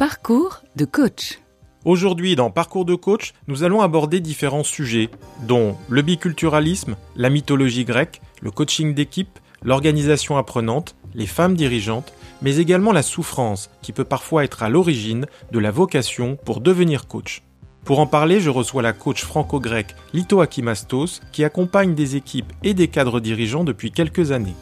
Parcours de coach. Aujourd'hui, dans Parcours de coach, nous allons aborder différents sujets, dont le biculturalisme, la mythologie grecque, le coaching d'équipe, l'organisation apprenante, les femmes dirigeantes, mais également la souffrance, qui peut parfois être à l'origine de la vocation pour devenir coach. Pour en parler, je reçois la coach franco-grecque Lito Akimastos, qui accompagne des équipes et des cadres dirigeants depuis quelques années.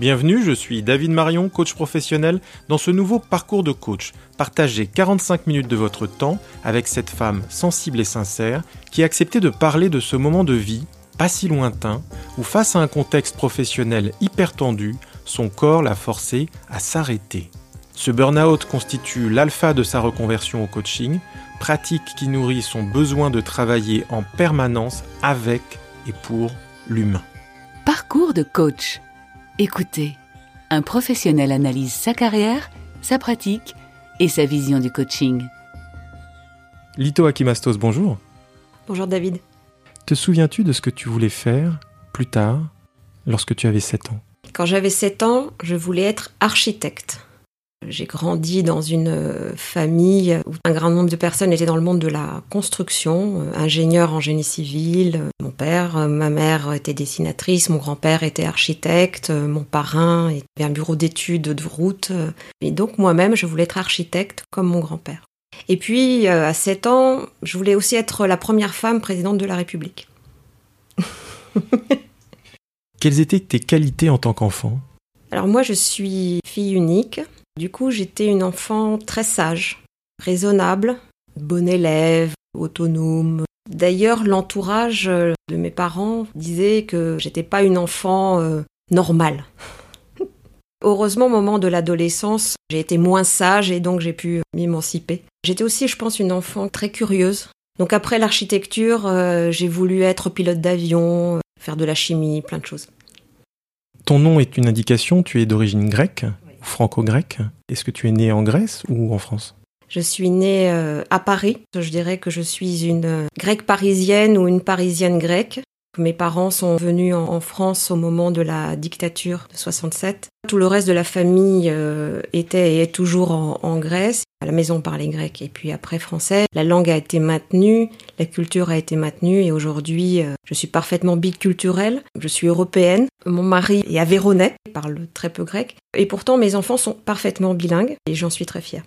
Bienvenue, je suis David Marion, coach professionnel, dans ce nouveau parcours de coach. Partagez 45 minutes de votre temps avec cette femme sensible et sincère qui a accepté de parler de ce moment de vie, pas si lointain, où face à un contexte professionnel hyper tendu, son corps l'a forcé à s'arrêter. Ce burn-out constitue l'alpha de sa reconversion au coaching, pratique qui nourrit son besoin de travailler en permanence avec et pour l'humain. Parcours de coach. Écoutez, un professionnel analyse sa carrière, sa pratique et sa vision du coaching. Lito Akimastos, bonjour. Bonjour David. Te souviens-tu de ce que tu voulais faire plus tard, lorsque tu avais 7 ans? Quand j'avais 7 ans, je voulais être architecte. J'ai grandi dans une euh, famille où un grand nombre de personnes étaient dans le monde de la construction, euh, ingénieurs en génie civil. Mon père, euh, ma mère était dessinatrice, mon grand-père était architecte, mon parrain avait un bureau d'études de route. Et donc moi-même, je voulais être architecte comme mon grand-père. Et puis, à 7 ans, je voulais aussi être la première femme présidente de la République. Quelles étaient tes qualités en tant qu'enfant? Alors moi, je suis fille unique. Du coup, j'étais une enfant très sage, raisonnable, bon élève, autonome. D'ailleurs, l'entourage de mes parents disait que j'étais pas une enfant euh, normale. Heureusement, au moment de l'adolescence, j'ai été moins sage et donc j'ai pu m'émanciper. J'étais aussi, je pense, une enfant très curieuse. Donc après l'architecture, euh, j'ai voulu être pilote d'avion, euh, faire de la chimie, plein de choses. Ton nom est une indication, tu es d'origine grecque franco-grec. Est-ce que tu es né en Grèce ou en France? Je suis née euh, à Paris. Je dirais que je suis une euh, grecque parisienne ou une parisienne grecque. Mes parents sont venus en France au moment de la dictature de 67. Tout le reste de la famille euh, était et est toujours en, Grèce. À la maison on parlait grec et puis après français. La langue a été maintenue, la culture a été maintenue et aujourd'hui je suis parfaitement biculturelle. Je suis européenne. Mon mari est avéronais, il parle très peu grec. Et pourtant mes enfants sont parfaitement bilingues et j'en suis très fière.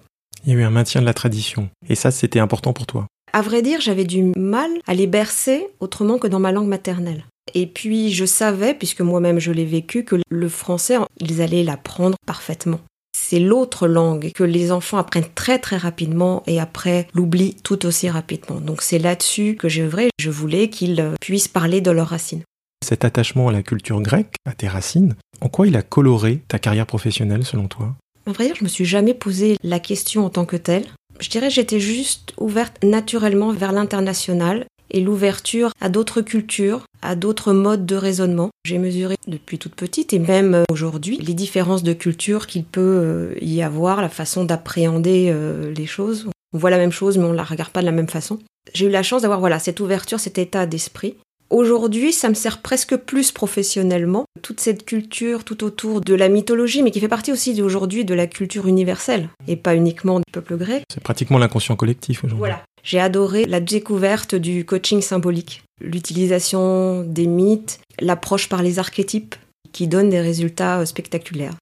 Il y a eu un maintien de la tradition. Et ça, c'était important pour toi À vrai dire, j'avais du mal à les bercer autrement que dans ma langue maternelle. Et puis, je savais, puisque moi-même je l'ai vécu, que le français, ils allaient l'apprendre parfaitement. C'est l'autre langue que les enfants apprennent très très rapidement et après l'oublient tout aussi rapidement. Donc c'est là-dessus que j'ai œuvré. Je voulais qu'ils puissent parler de leurs racines. Cet attachement à la culture grecque, à tes racines, en quoi il a coloré ta carrière professionnelle selon toi? À vrai dire, je me suis jamais posé la question en tant que telle. Je dirais j'étais juste ouverte naturellement vers l'international et l'ouverture à d'autres cultures, à d'autres modes de raisonnement. J'ai mesuré depuis toute petite et même euh, aujourd'hui les différences de culture qu'il peut euh, y avoir, la façon d'appréhender euh, les choses. On voit la même chose mais on ne la regarde pas de la même façon. J'ai eu la chance d'avoir voilà cette ouverture, cet état d'esprit Aujourd'hui, ça me sert presque plus professionnellement. Toute cette culture tout autour de la mythologie, mais qui fait partie aussi aujourd'hui de la culture universelle, et pas uniquement du peuple grec. C'est pratiquement l'inconscient collectif aujourd'hui. Voilà. J'ai adoré la découverte du coaching symbolique, l'utilisation des mythes, l'approche par les archétypes, qui donne des résultats euh, spectaculaires.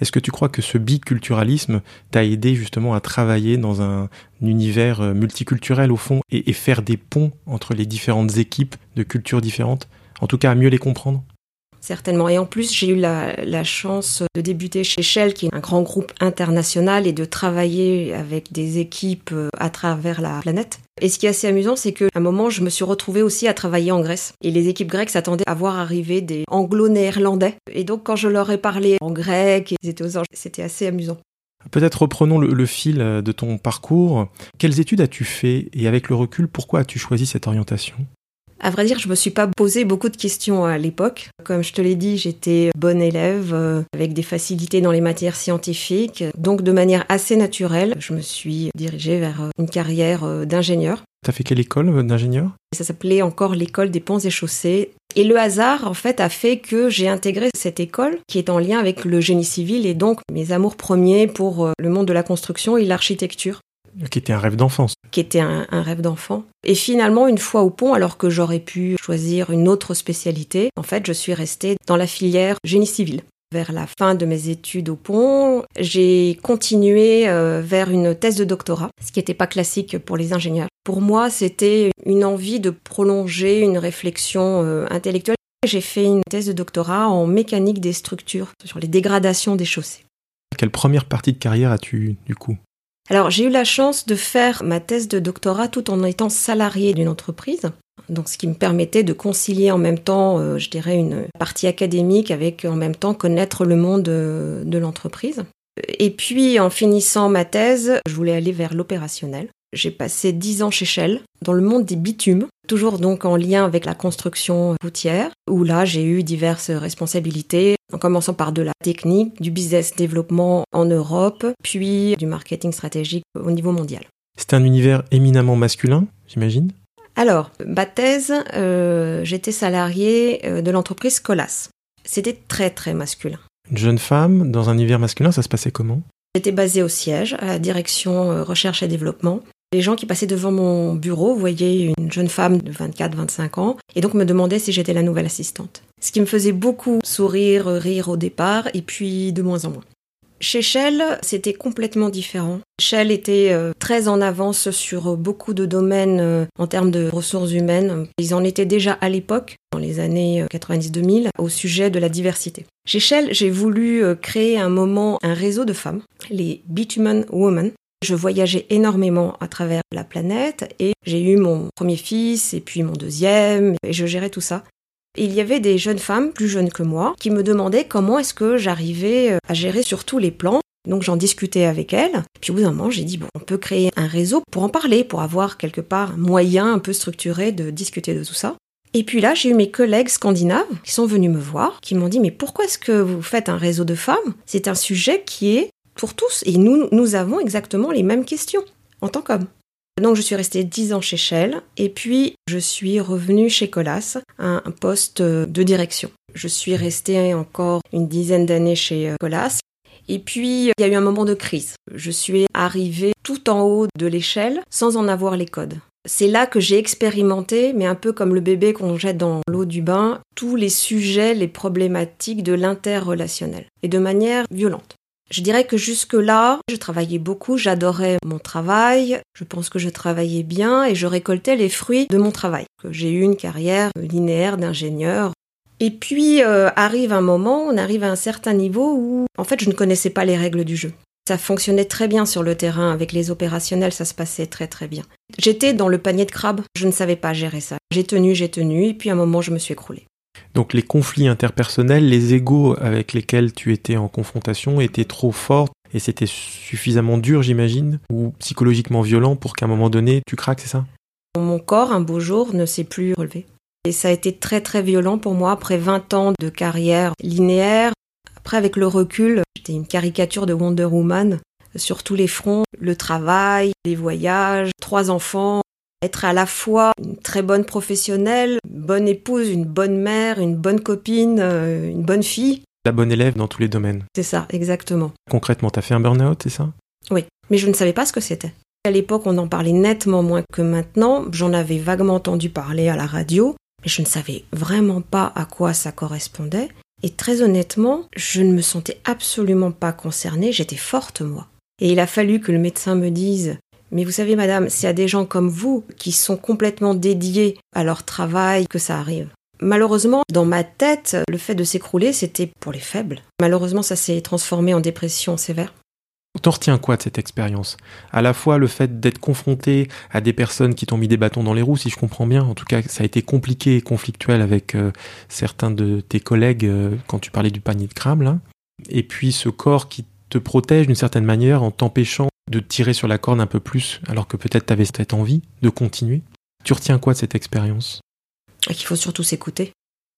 Est-ce que tu crois que ce biculturalisme t'a aidé justement à travailler dans un, univers euh, multiculturel au fond et, faire des ponts entre les différentes équipes de cultures différentes En tout cas, à mieux les comprendre? Certainement. Et en plus, j'ai eu la, chance de débuter chez Shell, qui est un grand groupe international, et de travailler avec des équipes euh, à travers la planète. Et ce qui est assez amusant, c'est qu'à un moment, je me suis retrouvée aussi à travailler en Grèce. Et les équipes grecques s'attendaient à voir arriver des anglo-néerlandais. Et donc, quand je leur ai parlé en grec, ils étaient aux anges, c'était assez amusant. Peut-être reprenons le, fil euh, de ton parcours. Quelles études as-tu fait? Et avec le recul, pourquoi as-tu choisi cette orientation? À vrai dire, je me suis pas posé beaucoup de questions à l'époque. Comme je te l'ai dit, j'étais bonne élève euh, avec des facilités dans les matières scientifiques. Donc de manière assez naturelle, je me suis dirigée vers euh, une carrière euh, d'ingénieur. T'as fait quelle école d'ingénieur? Ça s'appelait encore l'école des ponts et chaussées. Et le hasard, en fait, a fait que j'ai intégré cette école qui est en lien avec le génie civil et donc mes amours premiers pour le monde de la construction et l'architecture. Qui était un rêve d'enfance. Qui était un, un rêve d'enfant. Et finalement, une fois au pont, alors que j'aurais pu choisir une autre spécialité, en fait, je suis restée dans la filière génie civil. Vers la fin de mes études au pont, j'ai continué euh, vers une thèse de doctorat, ce qui n'était pas classique pour les ingénieurs. Pour moi, c'était une envie de prolonger une réflexion euh, intellectuelle. J'ai fait une thèse de doctorat en mécanique des structures, sur les dégradations des chaussées. Quelle première partie de carrière as-tu du coup? Alors j'ai eu la chance de faire ma thèse de doctorat tout en étant salarié d'une entreprise. Donc, ce qui me permettait de concilier en même temps, euh, je dirais, une partie académique avec en même temps connaître le monde euh, de l'entreprise. Et puis, en finissant ma thèse, je voulais aller vers l'opérationnel. J'ai passé dix ans chez Shell, dans le monde des bitumes, toujours donc en lien avec la construction routière, où là j'ai eu diverses responsabilités, en commençant par de la technique, du business développement en Europe, puis du marketing stratégique au niveau mondial. C'était un univers éminemment masculin, j'imagine? Alors, ma thèse, euh, j'étais salariée euh, de l'entreprise Colas. C'était très très masculin. Une jeune femme dans un univers masculin, ça se passait comment? J'étais basée au siège, à la direction euh, recherche et développement. Les gens qui passaient devant mon bureau voyaient une jeune femme de 24-25 ans et donc me demandaient si j'étais la nouvelle assistante. Ce qui me faisait beaucoup sourire, rire au départ et puis de moins en moins. Chez Shell, c'était complètement différent. Shell était euh, très en avance sur beaucoup de domaines euh, en termes de ressources humaines. Ils en étaient déjà à l'époque, dans les années 90-2000, euh, au sujet de la diversité. Chez Shell, j'ai voulu créer un moment, un réseau de femmes, les Bitumen Women. Je voyageais énormément à travers la planète et j'ai eu mon premier fils et puis mon deuxième et je gérais tout ça. Il y avait des jeunes femmes, plus jeunes que moi, qui me demandaient comment est-ce que j'arrivais euh, à gérer sur tous les plans. Donc j'en discutais avec elles. Puis au bout d'un moment, j'ai dit, bon, on peut créer un réseau pour en parler, pour avoir quelque part un moyen un peu structuré de discuter de tout ça. Et puis là, j'ai eu mes collègues scandinaves qui sont venus me voir, qui m'ont dit, mais pourquoi est-ce que vous faites un réseau de femmes? C'est un sujet qui est pour tous et nous, nous avons exactement les mêmes questions en tant qu'hommes. Donc je suis restée 10 ans chez Shell et puis je suis revenue chez Colas, un poste de direction. Je suis restée encore une dizaine d'années chez euh, Colas. Et puis, il y a eu un moment de crise. Je suis arrivée tout en haut de l'échelle sans en avoir les codes. C'est là que j'ai expérimenté, mais un peu comme le bébé qu'on jette dans l'eau du bain, tous les sujets, les problématiques de l'interrelationnel, et de manière violente. Je dirais que jusque-là, je travaillais beaucoup, j'adorais mon travail, je pense que je travaillais bien et je récoltais les fruits de mon travail. J'ai eu une carrière linéaire d'ingénieur. Et puis euh, arrive un moment, on arrive à un certain niveau où en fait je ne connaissais pas les règles du jeu. Ça fonctionnait très bien sur le terrain, avec les opérationnels, ça se passait très très bien. J'étais dans le panier de crabes, je ne savais pas gérer ça. J'ai tenu, j'ai tenu, et puis à un moment je me suis écroulée. Donc les conflits interpersonnels, les égaux avec lesquels tu étais en confrontation étaient trop forts et c'était suffisamment dur, j'imagine, ou psychologiquement violent pour qu'à un moment donné, tu craques, c'est ça? Mon corps, un beau jour, ne s'est plus relevé. Et ça a été très très violent pour moi après 20 ans de carrière linéaire. Après, avec le recul, j'étais une caricature de Wonder Woman sur tous les fronts, le travail, les voyages, trois enfants, être à la fois une très bonne professionnelle, une bonne épouse, une bonne mère, une bonne copine, euh, une bonne fille. La bonne élève dans tous les domaines. C'est ça, exactement. Concrètement, t'as fait un burn-out, c'est ça? Oui, mais je ne savais pas ce que c'était. À l'époque, on en parlait nettement moins que maintenant. J'en avais vaguement entendu parler à la radio, mais je ne savais vraiment pas à quoi ça correspondait. Et très honnêtement, je ne me sentais absolument pas concernée, j'étais forte moi. Et il a fallu que le médecin me dise mais vous savez, madame, c'est à des gens comme vous qui sont complètement dédiés à leur travail que ça arrive. Malheureusement, dans ma tête, le fait de s'écrouler, c'était pour les faibles. Malheureusement, ça s'est transformé en dépression sévère. T'en retiens quoi de cette expérience? À la fois le fait d'être confronté à des personnes qui t'ont mis des bâtons dans les roues, si je comprends bien. En tout cas, ça a été compliqué et conflictuel avec euh, certains de tes collègues euh, quand tu parlais du panier de crabes. Là. Et puis ce corps qui te protège d'une certaine manière en t'empêchant de tirer sur la corde un peu plus, alors que peut-être tu avais cette envie de continuer. Tu retiens quoi de cette expérience? Qu'il faut surtout s'écouter.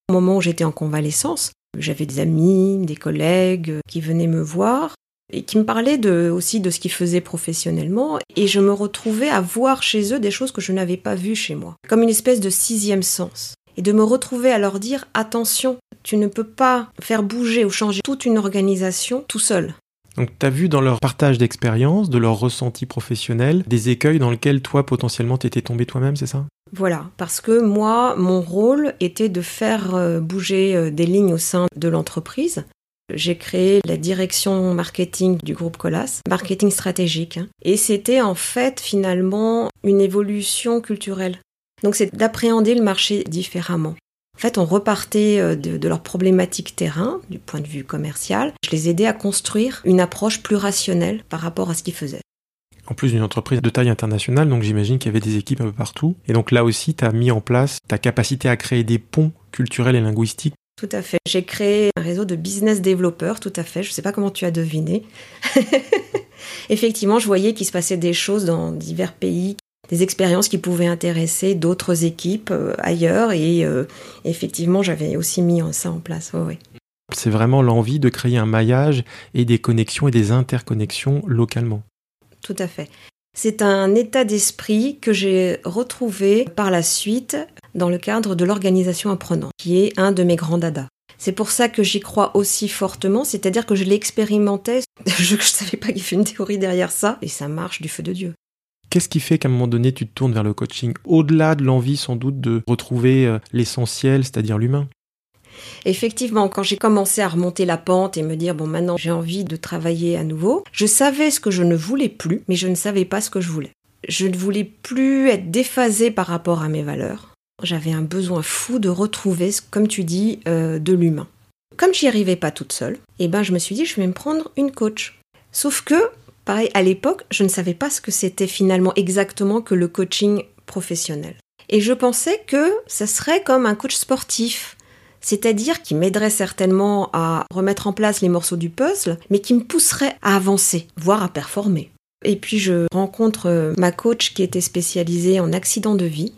Au moment où j'étais en convalescence, j'avais des amis, des collègues qui venaient me voir et qui me parlaient aussi de ce qu'ils faisaient professionnellement, et je me retrouvais à voir chez eux des choses que je n'avais pas vues chez moi, comme une espèce de sixième sens. Et de me retrouver à leur dire attention, tu ne peux pas faire bouger ou changer toute une organisation tout seul. Donc tu as vu dans leur partage d'expérience, de leur ressenti professionnel, des écueils dans lesquels toi potentiellement t'étais tombé toi-même, c'est ça? Voilà, parce que moi, mon rôle était de faire euh, bouger euh, des lignes au sein de l'entreprise. J'ai créé la direction marketing du groupe Colas, marketing stratégique. hein. Et c'était en fait finalement une évolution culturelle. Donc c'est d'appréhender le marché différemment. Fait, on repartait euh, de, de leurs problématiques terrain, du point de vue commercial. Je les aidais à construire une approche plus rationnelle par rapport à ce qu'ils faisaient. En plus d'une entreprise de taille internationale, donc j'imagine qu'il y avait des équipes un peu partout. Et donc là aussi, tu as mis en place ta capacité à créer des ponts culturels et linguistiques. Tout à fait. J'ai créé un réseau de business développeurs, tout à fait. Je ne sais pas comment tu as deviné. Effectivement, je voyais qu'il se passait des choses dans divers pays, des expériences qui pouvaient intéresser d'autres équipes euh, ailleurs. Et euh, effectivement, j'avais aussi mis ça en place. C'est vraiment l'envie de créer un maillage et des connexions et des interconnexions localement. Tout à fait. C'est un état d'esprit que j'ai retrouvé par la suite dans le cadre de l'organisation apprenante, qui est un de mes grands dadas. C'est pour ça que j'y crois aussi fortement, c'est-à-dire que je l'expérimentais, je ne savais pas qu'il y avait une théorie derrière ça, et ça marche du feu de Dieu. Qu'est-ce qui fait qu'à un moment donné, tu te tournes vers le coaching Au-delà de l'envie sans doute de retrouver euh, l'essentiel, c'est-à-dire l'humain? Effectivement, quand j'ai commencé à remonter la pente et me dire, bon, maintenant j'ai envie de travailler à nouveau, je savais ce que je ne voulais plus, mais je ne savais pas ce que je voulais. Je ne voulais plus être déphasée par rapport à mes valeurs. J'avais un besoin fou de retrouver, comme tu dis, euh, de l'humain. Comme j'y arrivais pas toute seule, eh ben, je me suis dit, je vais me prendre une coach. Sauf que, pareil, à l'époque, je ne savais pas ce que c'était finalement exactement que le coaching professionnel. Et je pensais que ça serait comme un coach sportif, c'est-à-dire qui m'aiderait certainement à remettre en place les morceaux du puzzle, mais qui me pousserait à avancer, voire à performer. Et puis je rencontre euh, ma coach qui était spécialisée en accident de vie.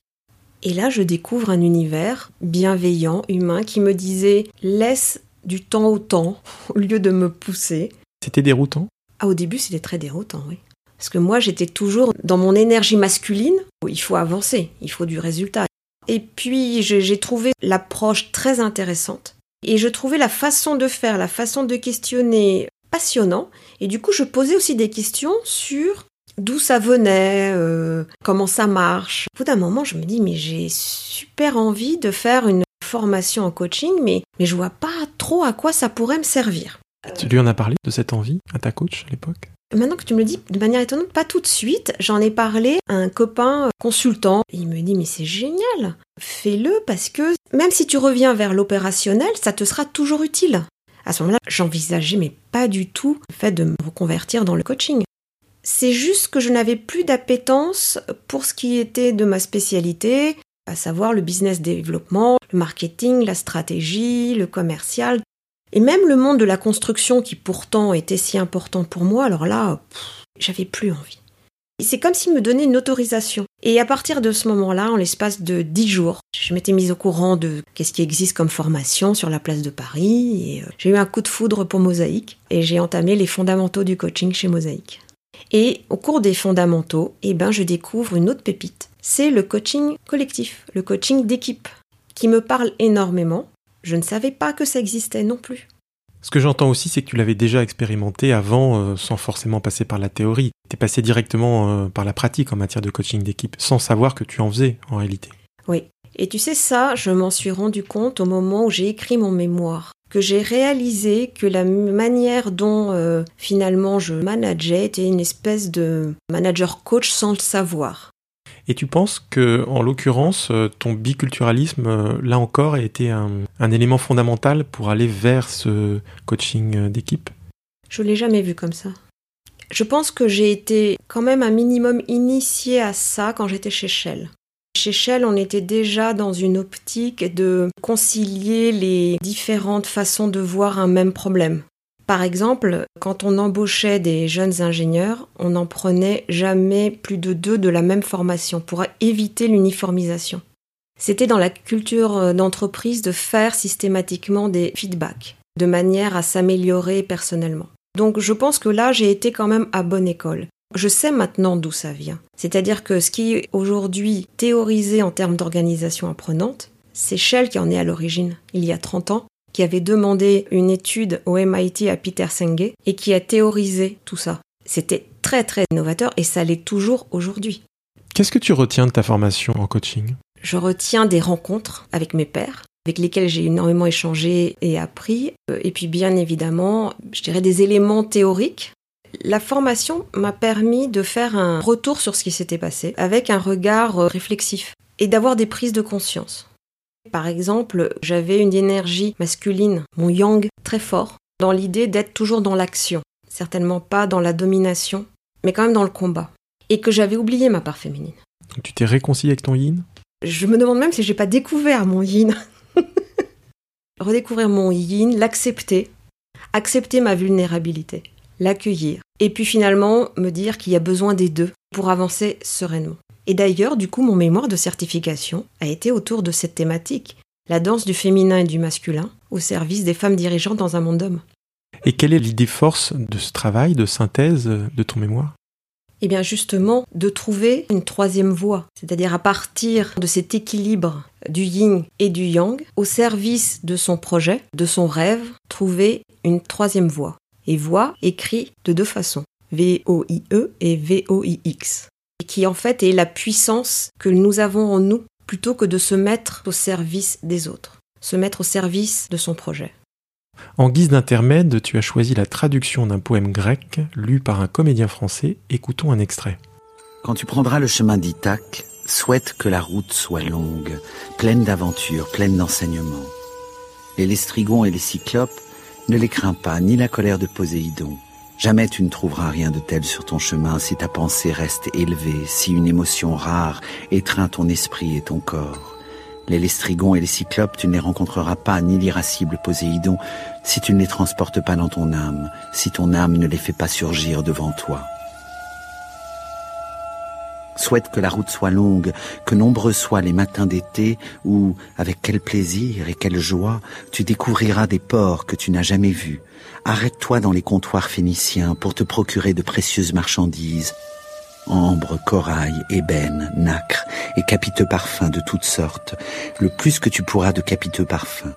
Et là, je découvre un univers bienveillant, humain, qui me disait laisse du temps au temps au lieu de me pousser. C'était déroutant? Ah, au début, c'était très déroutant, oui. Parce que moi, j'étais toujours dans mon énergie masculine. Il faut avancer, il faut du résultat. Et puis, j'ai trouvé l'approche très intéressante. Et je trouvais la façon de faire, la façon de questionner passionnant. Et du coup, je posais aussi des questions sur d'où ça venait, euh, comment ça marche. Au bout d'un moment, je me dis, mais j'ai super envie de faire une formation en coaching, mais, mais je vois pas trop à quoi ça pourrait me servir. Tu lui en as parlé de cette envie à ta coach à l'époque? Maintenant que tu me le dis de manière étonnante, pas tout de suite, j'en ai parlé à un copain consultant. Il me dit mais c'est génial, fais-le parce que même si tu reviens vers l'opérationnel, ça te sera toujours utile. À ce moment-là, j'envisageais mais pas du tout le fait de me reconvertir dans le coaching. C'est juste que je n'avais plus d'appétence pour ce qui était de ma spécialité, à savoir le business développement, le marketing, la stratégie, le commercial, et même le monde de la construction qui pourtant était si important pour moi, alors là, j'avais plus envie. C'est comme s'il me donnait une autorisation. Et à partir de ce moment-là, en l'espace de dix jours, je m'étais mise au courant de qu'est-ce qui existe comme formation sur la place de Paris. Et euh, j'ai eu un coup de foudre pour Mosaïque et j'ai entamé les fondamentaux du coaching chez Mosaïque. Et au cours des fondamentaux, eh ben, je découvre une autre pépite. C'est le coaching collectif, le coaching d'équipe, qui me parle énormément. Je ne savais pas que ça existait non plus. Ce que j'entends aussi, c'est que tu l'avais déjà expérimenté avant, euh, sans forcément passer par la théorie. Tu es passé directement euh, par la pratique en matière de coaching d'équipe, sans savoir que tu en faisais en réalité. Oui. Et tu sais ça, je m'en suis rendu compte au moment où j'ai écrit mon mémoire, que j'ai réalisé que la manière dont euh, finalement je manageais était une espèce de manager coach sans le savoir. Et tu penses que, en l'occurrence, euh, ton biculturalisme, euh, là encore, a été un, élément fondamental pour aller vers ce coaching euh, d'équipe? Je l'ai jamais vu comme ça. Je pense que j'ai été quand même un minimum initié à ça quand j'étais chez Shell. Chez Shell, on était déjà dans une optique de concilier les différentes façons de voir un même problème. Par exemple, quand on embauchait des jeunes ingénieurs, on n'en prenait jamais plus de deux de la même formation pour éviter l'uniformisation. C'était dans la culture d'entreprise de faire systématiquement des feedbacks, de manière à s'améliorer personnellement. Donc je pense que là, j'ai été quand même à bonne école. Je sais maintenant d'où ça vient. C'est-à-dire que ce qui est aujourd'hui théorisé en termes d'organisation apprenante, c'est Shell qui en est à l'origine, il y a 30 ans. Qui avait demandé une étude au MIT à Peter Senge et qui a théorisé tout ça. C'était très très novateur et ça l'est toujours aujourd'hui. Qu'est-ce que tu retiens de ta formation en coaching? Je retiens des rencontres avec mes pairs, avec lesquels j'ai énormément échangé et appris, euh, et puis bien évidemment, je dirais des éléments théoriques. La formation m'a permis de faire un retour sur ce qui s'était passé avec un regard euh, réflexif et d'avoir des prises de conscience. Par exemple, j'avais une énergie masculine, mon yang, très fort, dans l'idée d'être toujours dans l'action, certainement pas dans la domination, mais quand même dans le combat, et que j'avais oublié ma part féminine. Tu t'es réconcilié avec ton yin? Je me demande même si j'ai pas découvert mon yin. Redécouvrir mon yin, l'accepter, accepter ma vulnérabilité, l'accueillir, et puis finalement me dire qu'il y a besoin des deux pour avancer sereinement. Et d'ailleurs, du coup, mon mémoire de certification a été autour de cette thématique, la danse du féminin et du masculin au service des femmes dirigeantes dans un monde d'hommes. Et quelle est l'idée force de ce travail de synthèse de ton mémoire? Eh bien justement, de trouver une troisième voie, c'est-à-dire à partir de cet équilibre du yin et du yang, au service de son projet, de son rêve, trouver une troisième voie. Et voie écrit de deux façons, V-O-I-E et V-O-I-X qui en fait est la puissance que nous avons en nous plutôt que de se mettre au service des autres, se mettre au service de son projet. En guise d'intermède, tu as choisi la traduction d'un poème grec lu par un comédien français. Écoutons un extrait. Quand tu prendras le chemin d'Ithaque, souhaite que la route soit longue, pleine d'aventures, pleine d'enseignements. Les lestrigons et les cyclopes, ne les crains pas, ni la colère de Poséidon. Jamais tu ne trouveras rien de tel sur ton chemin si ta pensée reste élevée, si une émotion rare étreint ton esprit et ton corps. Les lestrigons et les cyclopes, tu ne les rencontreras pas, ni l'irascible Poséidon, si tu ne les transportes pas dans ton âme, si ton âme ne les fait pas surgir devant toi. Souhaite que la route soit longue, que nombreux soient les matins d'été où, avec quel plaisir et quelle joie, tu découvriras des ports que tu n'as jamais vus. Arrête-toi dans les comptoirs phéniciens pour te procurer de précieuses marchandises. Ambre, corail, ébène, nacre et capiteux parfums de toutes sortes, le plus que tu pourras de capiteux parfums.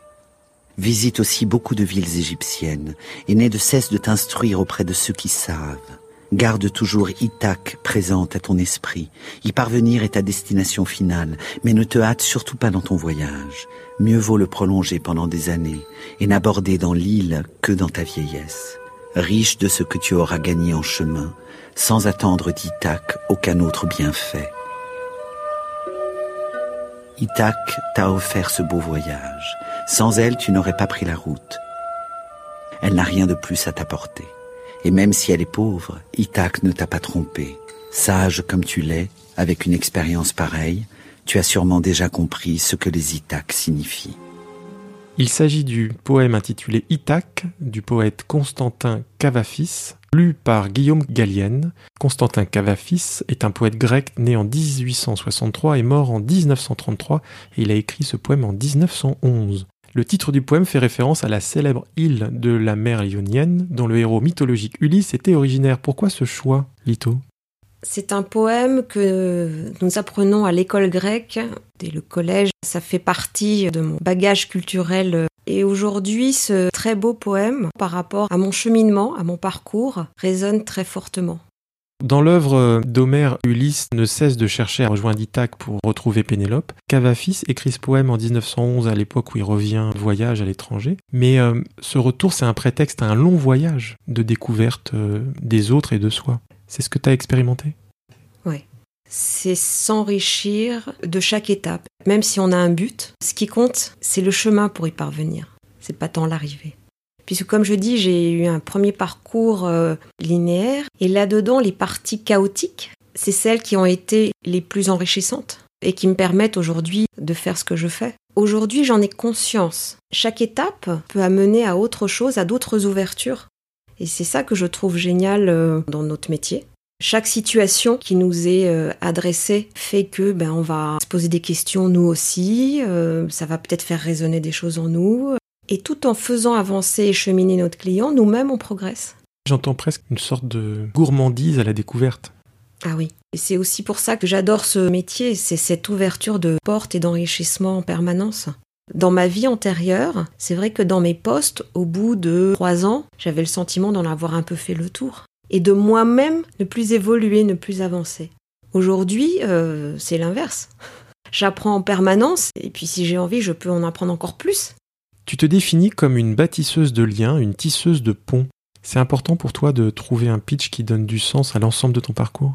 Visite aussi beaucoup de villes égyptiennes et n'aie de cesse de t'instruire auprès de ceux qui savent. Garde toujours Ithaque présente à ton esprit. Y parvenir est ta destination finale, mais ne te hâte surtout pas dans ton voyage. Mieux vaut le prolonger pendant des années et n'aborder dans l'île que dans ta vieillesse. Riche de ce que tu auras gagné en chemin, sans attendre d'Ithaque aucun autre bienfait. Ithaque t'a offert ce beau voyage. Sans elle, tu n'aurais pas pris la route. Elle n'a rien de plus à t'apporter. Et même si elle est pauvre, Ithaque ne t'a pas trompé. Sage comme tu l'es, avec une expérience pareille, tu as sûrement déjà compris ce que les Ithaques signifient. Il s'agit du poème intitulé Ithaque du poète Constantin Cavafis, lu par Guillaume Gallienne. Constantin Cavafis est un poète grec né en 1863 et mort en 1933 et il a écrit ce poème en 1911. Le titre du poème fait référence à la célèbre île de la mer Ionienne dont le héros mythologique Ulysse était originaire. Pourquoi ce choix, Lito? C'est un poème que nous apprenons à l'école grecque, dès le collège. Ça fait partie de mon bagage culturel. Et aujourd'hui, ce très beau poème, par rapport à mon cheminement, à mon parcours, résonne très fortement. Dans l'œuvre d'Homère, Ulysse ne cesse de chercher à rejoindre Ithaque pour retrouver Pénélope. Cavafis écrit ce poème en 1911 à l'époque où il revient voyage à l'étranger. Mais euh, ce retour, c'est un prétexte à un long voyage de découverte euh, des autres et de soi. C'est ce que tu as expérimenté? Oui. C'est s'enrichir de chaque étape. Même si on a un but, ce qui compte, c'est le chemin pour y parvenir. C'est pas tant l'arrivée. Puisque comme je dis, j'ai eu un premier parcours euh, linéaire, et là-dedans, les parties chaotiques, c'est celles qui ont été les plus enrichissantes et qui me permettent aujourd'hui de faire ce que je fais. Aujourd'hui, j'en ai conscience. Chaque étape peut amener à autre chose, à d'autres ouvertures. Et c'est ça que je trouve génial euh, dans notre métier. Chaque situation qui nous est euh, adressée fait que ben on va se poser des questions nous aussi, ça va peut-être faire résonner des choses en nous, et tout en faisant avancer et cheminer notre client, nous-mêmes, on progresse. J'entends presque une sorte de gourmandise à la découverte. Ah oui. Et c'est aussi pour ça que j'adore ce métier, c'est cette ouverture de portes et d'enrichissement en permanence. Dans ma vie antérieure, c'est vrai que dans mes postes, au bout de trois ans, j'avais le sentiment d'en avoir un peu fait le tour. Et de moi-même ne plus évoluer, ne plus avancer. Aujourd'hui, euh, c'est l'inverse. J'apprends en permanence, et puis si j'ai envie, je peux en apprendre encore plus. Tu te définis comme une bâtisseuse de liens, une tisseuse de ponts. C'est important pour toi de trouver un pitch qui donne du sens à l'ensemble de ton parcours?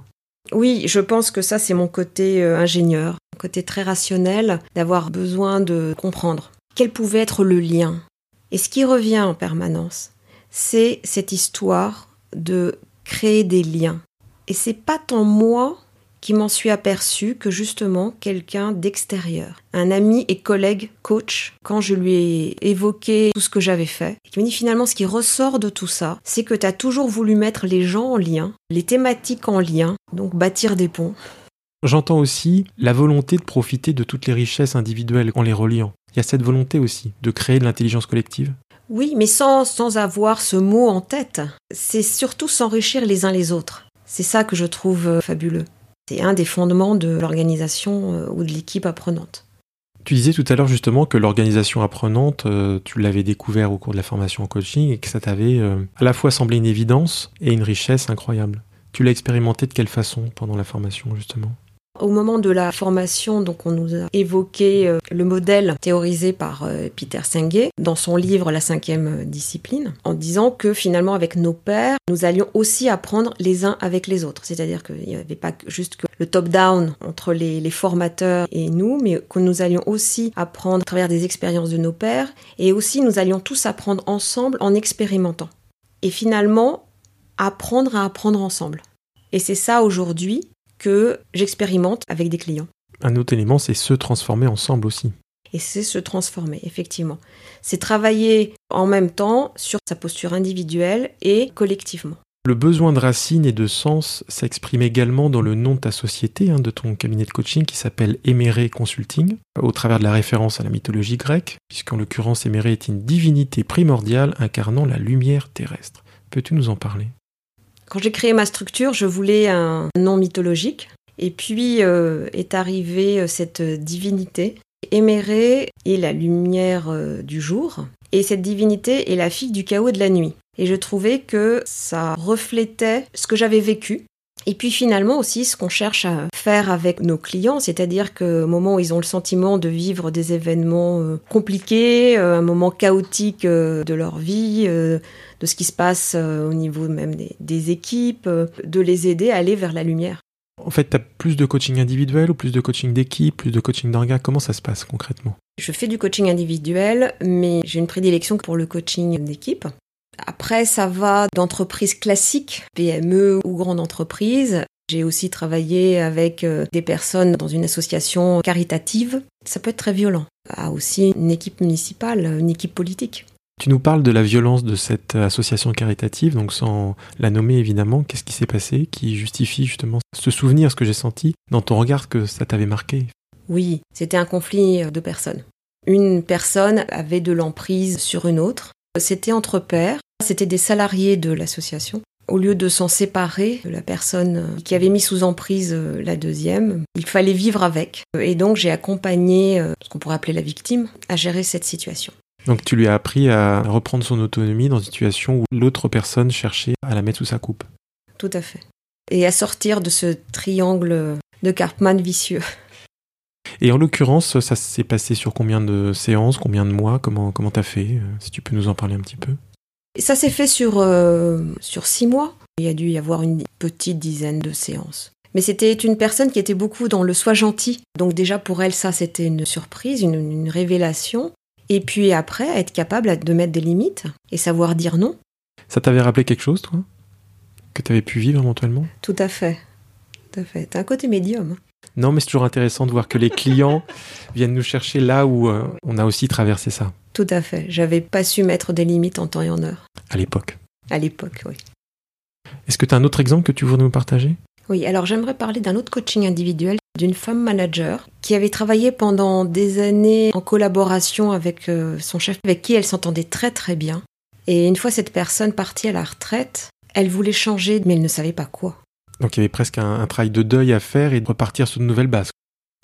Oui, je pense que ça, c'est mon côté euh, ingénieur, côté très rationnel, d'avoir besoin de comprendre quel pouvait être le lien. Et ce qui revient en permanence, c'est cette histoire de créer des liens. Et c'est pas tant moi qui m'en suis aperçu que justement quelqu'un d'extérieur, un ami et collègue coach, quand je lui ai évoqué tout ce que j'avais fait, qui m'a dit finalement ce qui ressort de tout ça, c'est que tu as toujours voulu mettre les gens en lien, les thématiques en lien, donc bâtir des ponts. J'entends aussi la volonté de profiter de toutes les richesses individuelles en les reliant. Il y a cette volonté aussi de créer de l'intelligence collective. Oui, mais sans, sans avoir ce mot en tête. C'est surtout s'enrichir les uns les autres. C'est ça que je trouve euh, fabuleux. C'est un des fondements de l'organisation euh, ou de l'équipe apprenante. Tu disais tout à l'heure justement que l'organisation apprenante, euh, tu l'avais découvert au cours de la formation en coaching et que ça t'avait euh, à la fois semblé une évidence et une richesse incroyable. Tu l'as expérimenté de quelle façon pendant la formation justement? Au moment de la formation, donc on nous a évoqué euh, le modèle théorisé par euh, Peter Senge dans son livre La cinquième euh, discipline, en disant que finalement avec nos pairs, nous allions aussi apprendre les uns avec les autres. C'est-à-dire qu'il n'y avait pas juste que le top-down entre les, les formateurs et nous, mais que nous allions aussi apprendre à travers des expériences de nos pairs, et aussi nous allions tous apprendre ensemble en expérimentant. Et finalement, apprendre à apprendre ensemble. Et c'est ça aujourd'hui que j'expérimente avec des clients. Un autre élément, c'est se transformer ensemble aussi. Et c'est se transformer, effectivement. C'est travailler en même temps sur sa posture individuelle et collectivement. Le besoin de racines et de sens s'exprime également dans le nom de ta société, hein, de ton cabinet de coaching qui s'appelle Éméré Consulting, au travers de la référence à la mythologie grecque, puisqu'en l'occurrence Éméré est une divinité primordiale incarnant la lumière terrestre. Peux-tu nous en parler? Quand j'ai créé ma structure, je voulais un nom mythologique. Et puis euh, est arrivée euh, cette divinité. Éméré est la lumière euh, du jour. Et cette divinité est la fille du chaos et de la nuit. Et je trouvais que ça reflétait ce que j'avais vécu. Et puis finalement aussi ce qu'on cherche à faire avec nos clients, c'est-à-dire qu'au moment où ils ont le sentiment de vivre des événements euh, compliqués, euh, un moment chaotique euh, de leur vie, de ce qui se passe au niveau même des, des équipes, de les aider à aller vers la lumière. En fait, tu as plus de coaching individuel ou plus de coaching d'équipe, plus de coaching d'orga? Comment ça se passe concrètement? Je fais du coaching individuel, mais j'ai une prédilection pour le coaching d'équipe. Après, ça va d'entreprises classiques, PME ou grandes entreprises. J'ai aussi travaillé avec euh, des personnes dans une association caritative. Ça peut être très violent. Ah, aussi une équipe municipale, une équipe politique. Tu nous parles de la violence de cette association caritative, donc sans la nommer évidemment. Qu'est-ce qui s'est passé qui justifie justement ce souvenir, ce que j'ai senti dans ton regard que ça t'avait marqué? Oui, c'était un conflit de personnes. Une personne avait de l'emprise sur une autre. C'était entre pairs. C'était des salariés de l'association. Au lieu de s'en séparer de la personne qui avait mis sous emprise la deuxième, il fallait vivre avec. Et donc j'ai accompagné euh, ce qu'on pourrait appeler la victime à gérer cette situation. Donc tu lui as appris à reprendre son autonomie dans une situation où l'autre personne cherchait à la mettre sous sa coupe. Tout à fait. Et à sortir de ce triangle de Karpman vicieux. Et en l'occurrence, ça s'est passé sur combien de séances, combien de mois Comment comment t'as fait euh, Si tu peux nous en parler un petit peu? Ça s'est fait sur, euh, sur six mois. Il y a dû y avoir une petite dizaine de séances. Mais c'était une personne qui était beaucoup dans le sois gentil. Donc déjà pour elle, ça c'était une surprise, une, une révélation. Et puis après, être capable de mettre des limites et savoir dire non. Ça t'avait rappelé quelque chose, toi? Que t'avais pu vivre éventuellement? Tout à fait. Tout à fait. T'as un côté médium. hein. Non, mais c'est toujours intéressant de voir que les clients viennent nous chercher là où euh, on a aussi traversé ça, Tout à fait. J'avais pas su mettre des limites en temps et en heure. à l'époque. À l'époque, oui. Est-ce que tu as un autre exemple que tu voudrais nous partager? Oui, alors j'aimerais parler d'un autre coaching individuel d'une femme manager qui avait travaillé pendant des années en collaboration avec euh, son chef avec qui elle s'entendait très très bien. Et une fois cette personne partie à la retraite, elle voulait changer mais elle ne savait pas quoi. Donc il y avait presque un, un travail de deuil à faire et de repartir sur de nouvelles bases.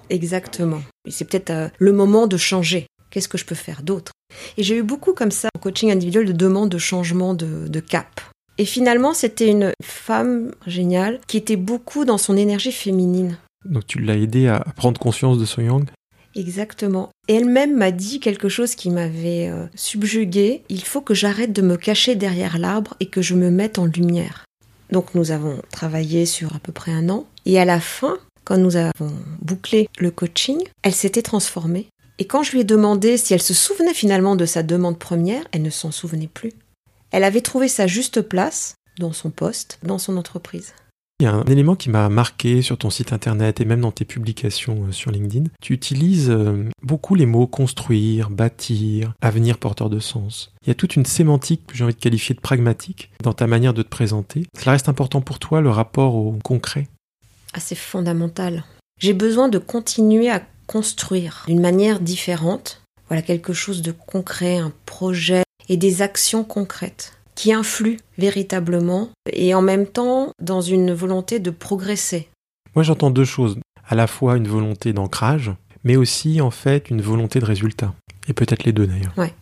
Exactement. Et c'est peut-être euh, le moment de changer. Qu'est-ce que je peux faire d'autre? Et j'ai eu beaucoup comme ça en coaching individuel de demandes de changement de, de cap. Et finalement, c'était une femme géniale qui était beaucoup dans son énergie féminine. Donc tu l'as aidé à prendre conscience de son yang? Exactement. Et elle-même m'a dit quelque chose qui m'avait euh, subjuguée. Il faut que j'arrête de me cacher derrière l'arbre et que je me mette en lumière. Donc nous avons travaillé sur à peu près un an. Et à la fin, quand nous avons bouclé le coaching, elle s'était transformée. Et quand je lui ai demandé si elle se souvenait finalement de sa demande première, elle ne s'en souvenait plus. Elle avait trouvé sa juste place dans son poste, dans son entreprise. Il y a un élément qui m'a marqué sur ton site internet et même dans tes publications euh, sur LinkedIn. Tu utilises euh, beaucoup les mots construire, bâtir, avenir porteur de sens. Il y a toute une sémantique que j'ai envie de qualifier de pragmatique dans ta manière de te présenter. Cela reste important pour toi, le rapport au concret? Ah, C'est fondamental. J'ai besoin de continuer à construire d'une manière différente. Voilà quelque chose de concret, un projet et des actions concrètes qui influent véritablement et en même temps dans une volonté de progresser. Moi j'entends deux choses, à la fois une volonté d'ancrage, mais aussi en fait une volonté de résultat. Et peut-être les deux d'ailleurs. Ouais.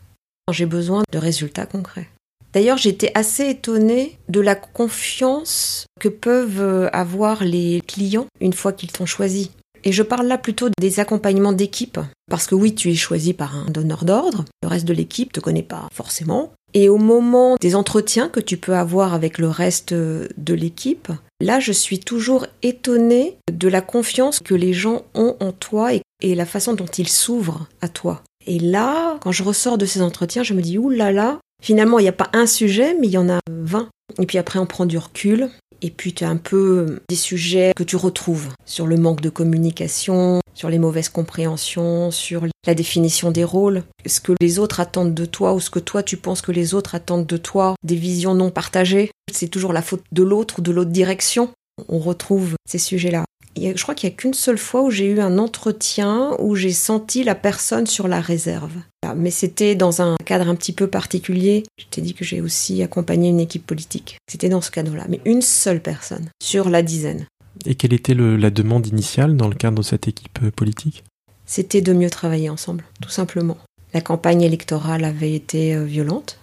J'ai besoin de résultats concrets. D'ailleurs, j'étais assez étonnée de la confiance que peuvent avoir les clients une fois qu'ils t'ont choisi. Et je parle là plutôt des accompagnements d'équipe. Parce que oui, tu es choisi par un donneur d'ordre, le reste de l'équipe te connaît pas forcément. Et au moment des entretiens que tu peux avoir avec le reste de l'équipe, là je suis toujours étonnée de la confiance que les gens ont en toi et, la façon dont ils s'ouvrent à toi. Et là, quand je ressors de ces entretiens, je me dis, oulala, là là, finalement il n'y a pas un sujet, mais il y en a 20. Et puis après on prend du recul et puis tu as un peu des sujets que tu retrouves sur le manque de communication, sur les mauvaises compréhensions, sur la définition des rôles, ce que les autres attendent de toi ou ce que toi tu penses que les autres attendent de toi, des visions non partagées? C'est toujours la faute de l'autre ou de l'autre direction. On retrouve ces sujets-là je crois qu'il n'y a qu'une seule fois où j'ai eu un entretien où j'ai senti la personne sur la réserve. Mais c'était dans un cadre un petit peu particulier. Je t'ai dit que j'ai aussi accompagné une équipe politique. C'était dans ce cadre-là. Mais une seule personne sur la dizaine. Et quelle était la demande initiale dans le cadre de cette équipe euh, politique? C'était de mieux travailler ensemble, tout simplement. La campagne électorale avait été euh, violente.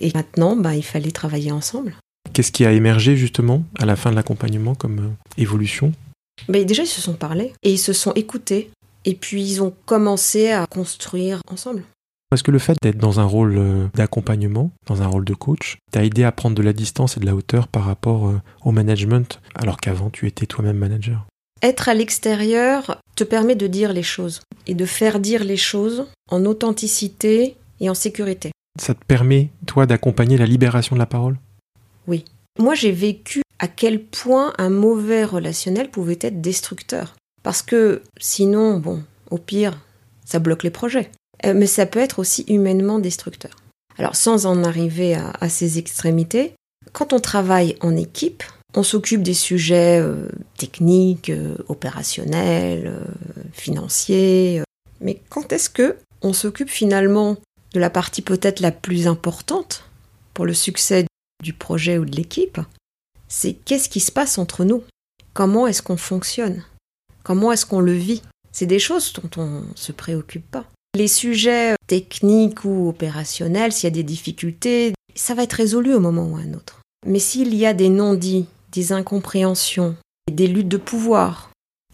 Et maintenant, bah, il fallait travailler ensemble. Qu'est-ce qui a émergé justement à la fin de l'accompagnement comme euh, évolution? Mais déjà, ils se sont parlé et ils se sont écoutés. Et puis, ils ont commencé à construire ensemble. Est-ce que le fait d'être dans un rôle euh, d'accompagnement, dans un rôle de coach, t'a aidé à prendre de la distance et de la hauteur par rapport euh, au management, alors qu'avant tu étais toi-même manager Être à l'extérieur te permet de dire les choses et de faire dire les choses en authenticité et en sécurité. Ça te permet, toi, d'accompagner la libération de la parole? Oui. Moi, j'ai vécu à quel point un mauvais relationnel pouvait être destructeur. Parce que sinon, bon, au pire, ça bloque les projets. Euh, mais ça peut être aussi humainement destructeur. Alors sans en arriver à, ces extrémités, quand on travaille en équipe, on s'occupe des sujets euh, techniques, euh, opérationnels, financiers. mais quand est-ce que on s'occupe finalement de la partie peut-être la plus importante pour le succès du projet ou de l'équipe, c'est qu'est-ce qui se passe entre nous? Comment est-ce qu'on fonctionne? Comment est-ce qu'on le vit? C'est des choses dont on ne se préoccupe pas. Les sujets techniques ou opérationnels, s'il y a des difficultés, ça va être résolu au moment ou à un autre. Mais s'il y a des non-dits, des incompréhensions, des luttes de pouvoir,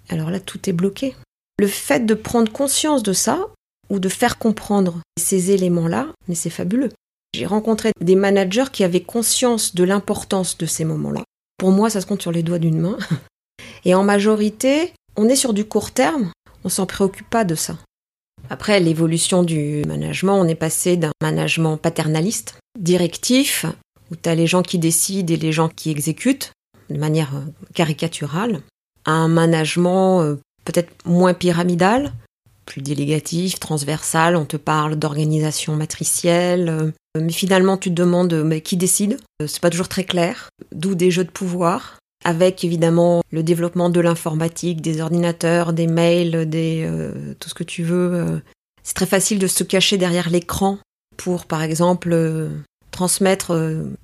alors là, tout est bloqué. Le fait de prendre conscience de ça, ou de faire comprendre ces éléments-là, mais c'est fabuleux. J'ai rencontré des managers qui avaient conscience de l'importance de ces moments-là. Pour moi, ça se compte sur les doigts d'une main. Et en majorité, on est sur du court terme, on s'en préoccupe pas de ça. Après l'évolution du management, on est passé d'un management paternaliste, directif, où tu as les gens qui décident et les gens qui exécutent, de manière euh, caricaturale, à un management euh, peut-être moins pyramidal, plus délégatif, transversal, on te parle d'organisation matricielle, euh, mais finalement tu te demandes qui décide, euh, c'est pas toujours très clair, d'où des jeux de pouvoir, avec évidemment le développement de l'informatique, des ordinateurs, des mails, des euh, tout ce que tu veux. C'est très facile de se cacher derrière l'écran pour par exemple transmettre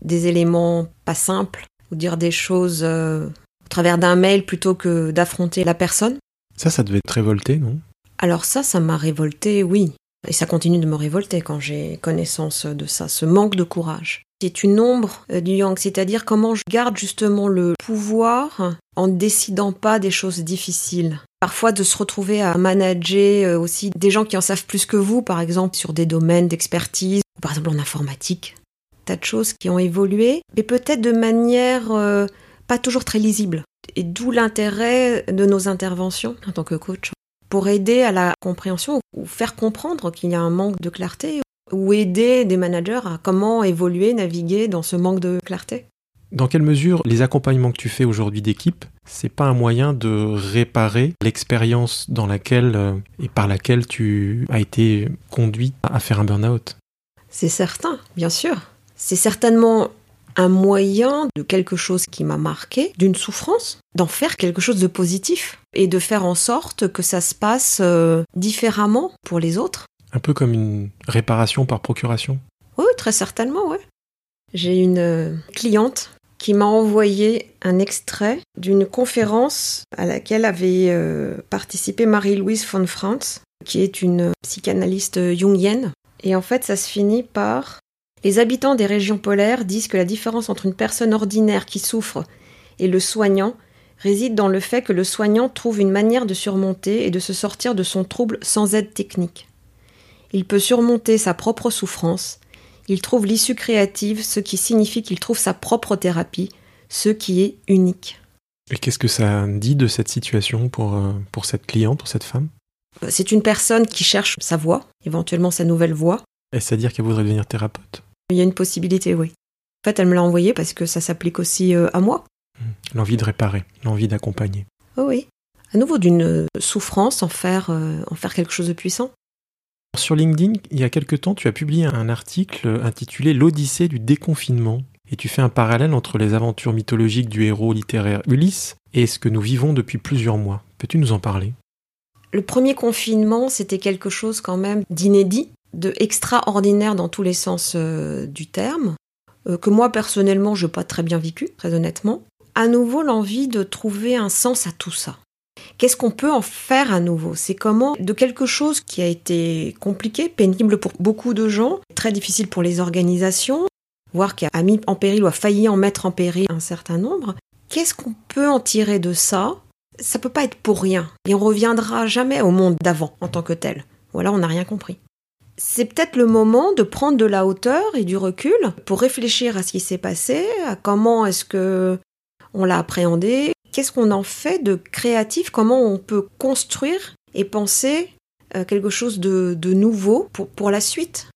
des éléments pas simples ou dire des choses au travers d'un mail plutôt que d'affronter la personne. Ça, ça devait te révolter, non? Alors ça, ça m'a révolté, oui. Et ça continue de me révolter quand j'ai connaissance de ça, ce manque de courage. C'est une ombre euh, du yang, c'est-à-dire comment je garde justement le pouvoir en décidant pas des choses difficiles. Parfois de se retrouver à manager euh, aussi des gens qui en savent plus que vous, par exemple sur des domaines d'expertise, par exemple en informatique. Tas de choses qui ont évolué, mais peut-être de manière euh, pas toujours très lisible. Et d'où l'intérêt de nos interventions en tant que coach pour aider à la compréhension ou faire comprendre qu'il y a un manque de clarté ou aider des managers à comment évoluer, naviguer dans ce manque de clarté. Dans quelle mesure les accompagnements que tu fais aujourd'hui d'équipe, c'est pas un moyen de réparer l'expérience dans laquelle euh, et par laquelle tu as été conduit à faire un burn-out? C'est certain, bien sûr. C'est certainement un moyen de quelque chose qui m'a marqué, d'une souffrance, d'en faire quelque chose de positif et de faire en sorte que ça se passe euh, différemment pour les autres un peu comme une réparation par procuration Oui, très certainement, oui. J'ai une euh, cliente qui m'a envoyé un extrait d'une conférence à laquelle avait euh, participé Marie-Louise von Franz, qui est une psychanalyste jungienne. Et en fait, ça se finit par Les habitants des régions polaires disent que la différence entre une personne ordinaire qui souffre et le soignant réside dans le fait que le soignant trouve une manière de surmonter et de se sortir de son trouble sans aide technique. Il peut surmonter sa propre souffrance, il trouve l'issue créative, ce qui signifie qu'il trouve sa propre thérapie, ce qui est unique. Et qu'est-ce que ça dit de cette situation pour, euh, pour cette cliente, pour cette femme? C'est une personne qui cherche sa voix, éventuellement sa nouvelle voix. Est-ce à dire qu'elle voudrait devenir thérapeute? Il y a une possibilité, oui. En fait, elle me l'a envoyé parce que ça s'applique aussi euh, à moi. Mmh. L'envie de réparer, l'envie d'accompagner. Oh oui. À nouveau, d'une souffrance, en faire, en faire quelque chose de puissant. Sur LinkedIn, il y a quelque temps, tu as publié un article intitulé L'Odyssée du déconfinement. Et tu fais un parallèle entre les aventures mythologiques du héros littéraire Ulysse et ce que nous vivons depuis plusieurs mois. Peux-tu nous en parler? Le premier confinement, c'était quelque chose quand même d'inédit, de extraordinaire dans tous les sens euh, du terme, euh, que moi personnellement, je n'ai pas très bien vécu, très honnêtement. À nouveau, l'envie de trouver un sens à tout ça. Qu'est-ce qu'on peut en faire à nouveau? C'est comment de quelque chose qui a été compliqué, pénible pour beaucoup de gens, très difficile pour les organisations, voire qui a mis en péril ou a failli en mettre en péril un certain nombre. Qu'est-ce qu'on peut en tirer de ça? Ça peut pas être pour rien. Et on reviendra jamais au monde d'avant en tant que tel. Voilà, on n'a rien compris. C'est peut-être le moment de prendre de la hauteur et du recul pour réfléchir à ce qui s'est passé, à comment est-ce que on l'a appréhendé, qu'est-ce qu'on en fait de créatif? Comment on peut construire et penser euh, quelque chose de, nouveau pour, pour la suite?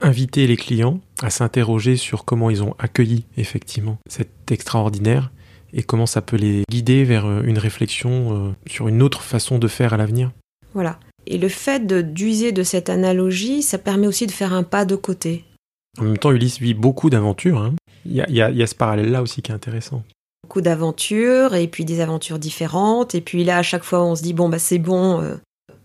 Inviter les clients à s'interroger sur comment ils ont accueilli effectivement cet extraordinaire et comment ça peut les guider vers euh, une réflexion euh, sur une autre façon de faire à l'avenir. Voilà. Et le fait d'user de, cette analogie, ça permet aussi de faire un pas de côté. En même temps, Ulysse vit beaucoup d'aventures. Hein. Il y, y, a ce parallèle-là aussi qui est intéressant beaucoup d'aventures et puis des aventures différentes. Et puis là, à chaque fois, on se dit bon bah c'est bon. Euh.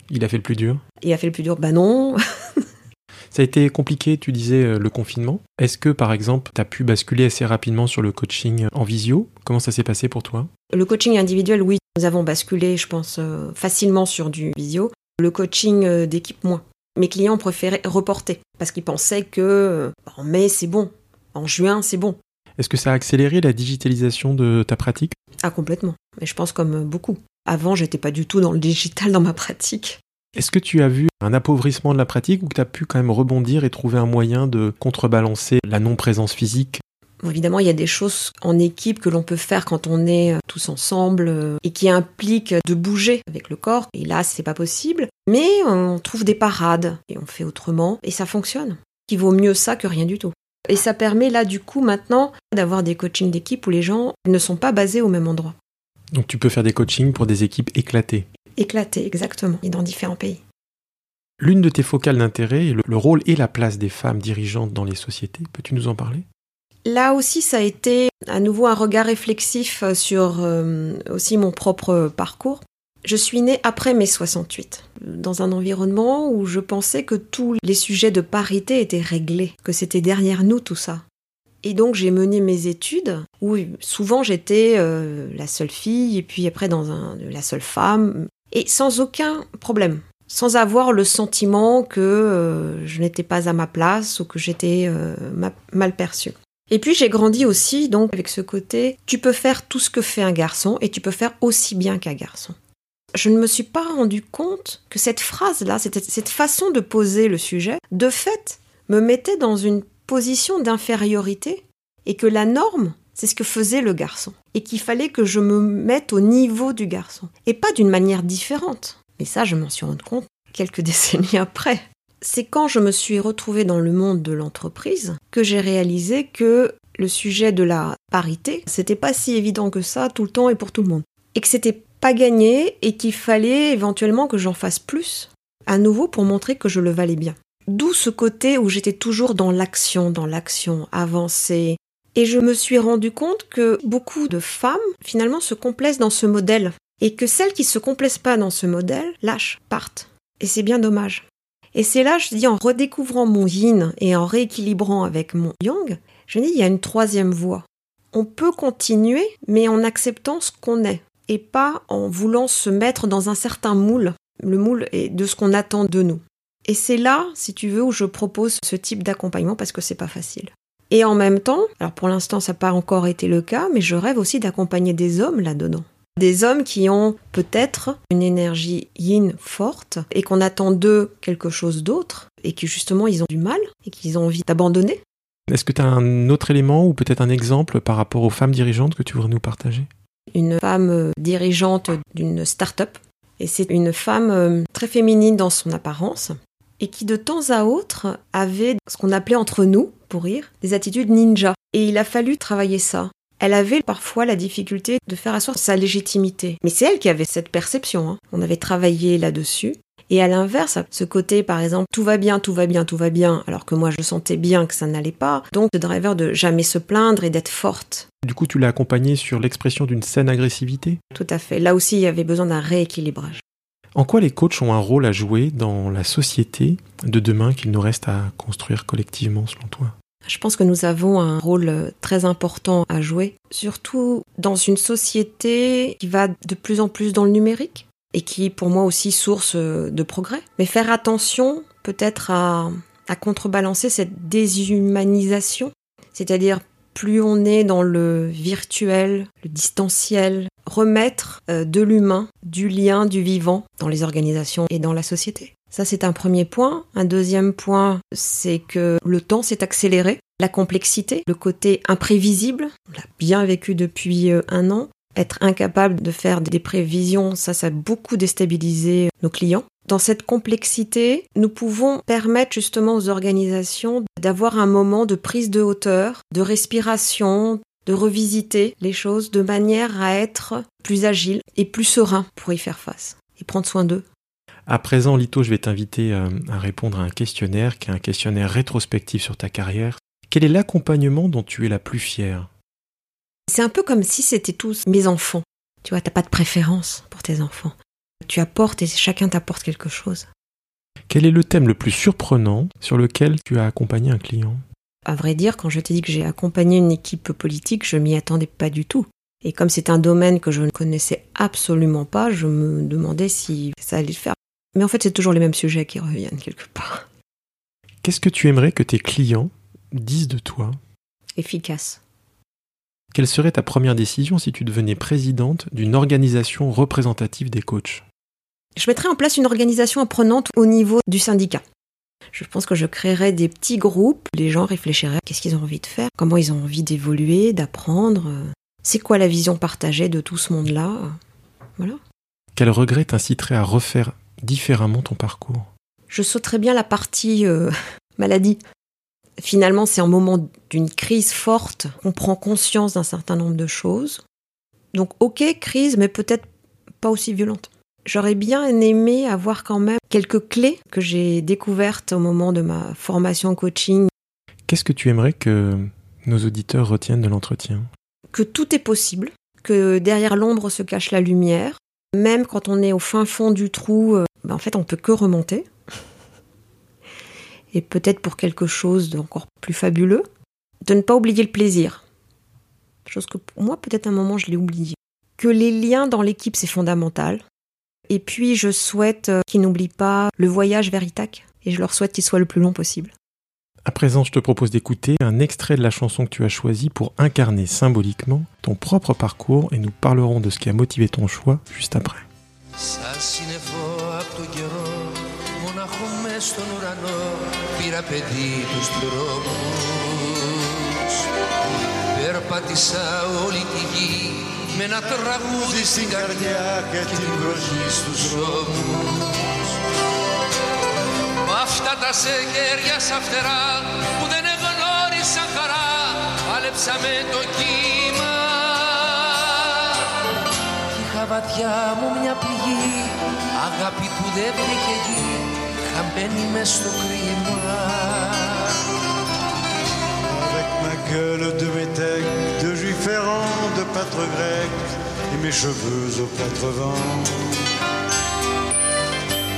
Il a fait le plus dur. Il a fait le plus dur. Bah non. Ça a été compliqué, tu disais, euh, le confinement. Est-ce que, par exemple, tu as pu basculer assez rapidement sur le coaching en visio? Comment ça s'est passé pour toi? Le coaching individuel, oui. Nous avons basculé, je pense, euh, facilement sur du visio. Le coaching d'équipe, moins. Mes clients préféraient reporter parce qu'ils pensaient que en mai, c'est bon. En juin, c'est bon. Est-ce que ça a accéléré la digitalisation de ta pratique? Ah complètement, mais je pense comme beaucoup. Avant, j'étais pas du tout dans le digital dans ma pratique. Est-ce que tu as vu un appauvrissement de la pratique ou que tu as pu quand même rebondir et trouver un moyen de contrebalancer la non-présence physique? Évidemment, il y a des choses en équipe que l'on peut faire quand on est euh, tous ensemble euh, et qui impliquent de bouger avec le corps. Et là, c'est pas possible. Mais on trouve des parades et on fait autrement et ça fonctionne. Il vaut mieux ça que rien du tout. Et ça permet là du coup maintenant d'avoir des coachings d'équipe où les gens ne sont pas basés au même endroit. Donc tu peux faire des coachings pour des équipes éclatées. Éclatées, exactement, et dans différents pays. L'une de tes focales d'intérêt est le rôle et la place des femmes dirigeantes dans les sociétés. Peux-tu nous en parler? Là aussi, ça a été à nouveau un regard réflexif sur euh, aussi mon propre parcours. Je suis née après mai 68, dans un environnement où je pensais que tous les sujets de parité étaient réglés, que c'était derrière nous tout ça. Et donc j'ai mené mes études où souvent j'étais euh, la seule fille et puis après dans un, la seule femme et sans aucun problème. sans avoir le sentiment que euh, je n'étais pas à ma place ou que j'étais euh, mal perçue. Et puis j'ai grandi aussi donc avec ce côté tu peux faire tout ce que fait un garçon et tu peux faire aussi bien qu'un garçon. Je ne me suis pas rendu compte que cette phrase-là, cette, cette façon de poser le sujet, de fait, me mettait dans une position d'infériorité et que la norme, c'est ce que faisait le garçon et qu'il fallait que je me mette au niveau du garçon et pas d'une manière différente. Mais ça, je m'en suis rendu compte quelques décennies après. C'est quand je me suis retrouvée dans le monde de l'entreprise que j'ai réalisé que le sujet de la parité, c'était pas si évident que ça tout le temps et pour tout le monde. Et que c'était pas gagné et qu'il fallait éventuellement que j'en fasse plus à nouveau pour montrer que je le valais bien. D'où ce côté où j'étais toujours dans l'action, dans l'action, avancer. Et je me suis rendu compte que beaucoup de femmes, finalement, se complaisent dans ce modèle et que celles qui se complaisent pas dans ce modèle lâchent, partent. Et c'est bien dommage. Et c'est là, je dis, en redécouvrant mon yin et en rééquilibrant avec mon yang, je dis, il y a une troisième voie. On peut continuer, mais en acceptant ce qu'on est, et pas en voulant se mettre dans un certain moule. Le moule est de ce qu'on attend de nous. Et c'est là, si tu veux, où je propose ce type d'accompagnement parce que c'est pas facile. Et en même temps, alors pour l'instant ça n'a pas encore été le cas, mais je rêve aussi d'accompagner des hommes là-dedans. Des hommes qui ont peut-être une énergie yin forte et qu'on attend d'eux quelque chose d'autre et qui justement ils ont du mal et qu'ils ont envie d'abandonner. Est-ce que tu as un autre élément ou peut-être un exemple par rapport aux femmes dirigeantes que tu voudrais nous partager? Une femme dirigeante d'une start-up et c'est une femme euh, très féminine dans son apparence et qui de temps à autre avait ce qu'on appelait entre nous, pour rire, des attitudes ninja. Et il a fallu travailler ça elle avait parfois la difficulté de faire asseoir sa légitimité. Mais c'est elle qui avait cette perception. Hein. On avait travaillé là-dessus. Et à l'inverse, ce côté, par exemple, tout va bien, tout va bien, tout va bien, alors que moi je sentais bien que ça n'allait pas. Donc, le driver de jamais se plaindre et d'être forte. Du coup, tu l'as accompagné sur l'expression d'une saine agressivité? Tout à fait. Là aussi, il y avait besoin d'un rééquilibrage. En quoi les coachs ont un rôle à jouer dans la société de demain qu'il nous reste à construire collectivement, selon toi? Je pense que nous avons un rôle euh, très important à jouer, surtout dans une société qui va de plus en plus dans le numérique et qui est pour moi aussi source euh, de progrès. Mais faire attention peut-être à, contrebalancer cette déshumanisation, c'est-à-dire plus on est dans le virtuel, le distanciel, remettre euh, de l'humain, du lien, du vivant dans les organisations et dans la société. Ça, c'est un premier point. Un deuxième point, c'est que le temps s'est accéléré. La complexité, le côté imprévisible, on l'a bien vécu depuis euh, un an. Être incapable de faire des prévisions, ça, ça a beaucoup déstabilisé nos clients. Dans cette complexité, nous pouvons permettre justement aux organisations d'avoir un moment de prise de hauteur, de respiration, de revisiter les choses de manière à être plus agile et plus serein pour y faire face et prendre soin d'eux. À présent, Lito, je vais t'inviter euh, à répondre à un questionnaire qui est un questionnaire rétrospectif sur ta carrière. Quel est l'accompagnement dont tu es la plus fière? C'est un peu comme si c'était tous mes enfants. Tu vois, t'as pas de préférence pour tes enfants. Tu apportes et chacun t'apporte quelque chose. Quel est le thème le plus surprenant sur lequel tu as accompagné un client? À vrai dire, quand je t'ai dit que j'ai accompagné une équipe politique, je m'y attendais pas du tout. Et comme c'est un domaine que je ne connaissais absolument pas, je me demandais si ça allait le faire. Mais en fait, c'est toujours les mêmes sujets qui reviennent quelque part. Qu'est-ce que tu aimerais que tes clients disent de toi? Efficace. Quelle serait ta première décision si tu devenais présidente d'une organisation représentative des coachs? Je mettrais en place une organisation apprenante au niveau du syndicat. Je pense que je créerais des petits groupes, les gens réfléchiraient à qu'est-ce qu'ils ont envie de faire, comment ils ont envie d'évoluer, d'apprendre, c'est quoi la vision partagée de tout ce monde-là. Voilà. Quel regret t'inciterait à refaire différemment ton parcours Je sauterais bien la partie euh, maladie. Finalement, c'est un moment d'une crise forte. On prend conscience d'un certain nombre de choses. Donc, ok, crise, mais peut-être pas aussi violente. J'aurais bien aimé avoir quand même quelques clés que j'ai découvertes au moment de ma formation coaching. Qu'est-ce que tu aimerais que nos auditeurs retiennent de l'entretien? Que tout est possible, que derrière l'ombre se cache la lumière, même quand on est au fin fond du trou, euh, ben, en fait, on peut que remonter. Et peut-être pour quelque chose d'encore plus fabuleux, de ne pas oublier le plaisir. Chose que pour moi, peut-être un moment, je l'ai oublié. Que les liens dans l'équipe, c'est fondamental. Et puis je souhaite euh, qu'ils n'oublient pas le voyage vers Ithac. Et je leur souhaite qu'il soit le plus long possible. À présent, je te propose d'écouter un extrait de la chanson que tu as choisie pour incarner symboliquement ton propre parcours et nous parlerons de ce qui a motivé ton choix juste après. Περπάτησα όλη τη γη με ένα τραγούδι στην καρδιά και την βροχή στους ώμους Μ' αυτά τα σεγέρια σαν φτερά που δεν εγνώρισαν χαρά πάλεψα με το κύμα. Είχα βαθιά μου μια πληγή αγάπη που δεν βρήκε γη χαμένη μες στο κρίμα ma gueule de métèque, de juif errant, de pâtre grec, et mes cheveux aux quatre vents.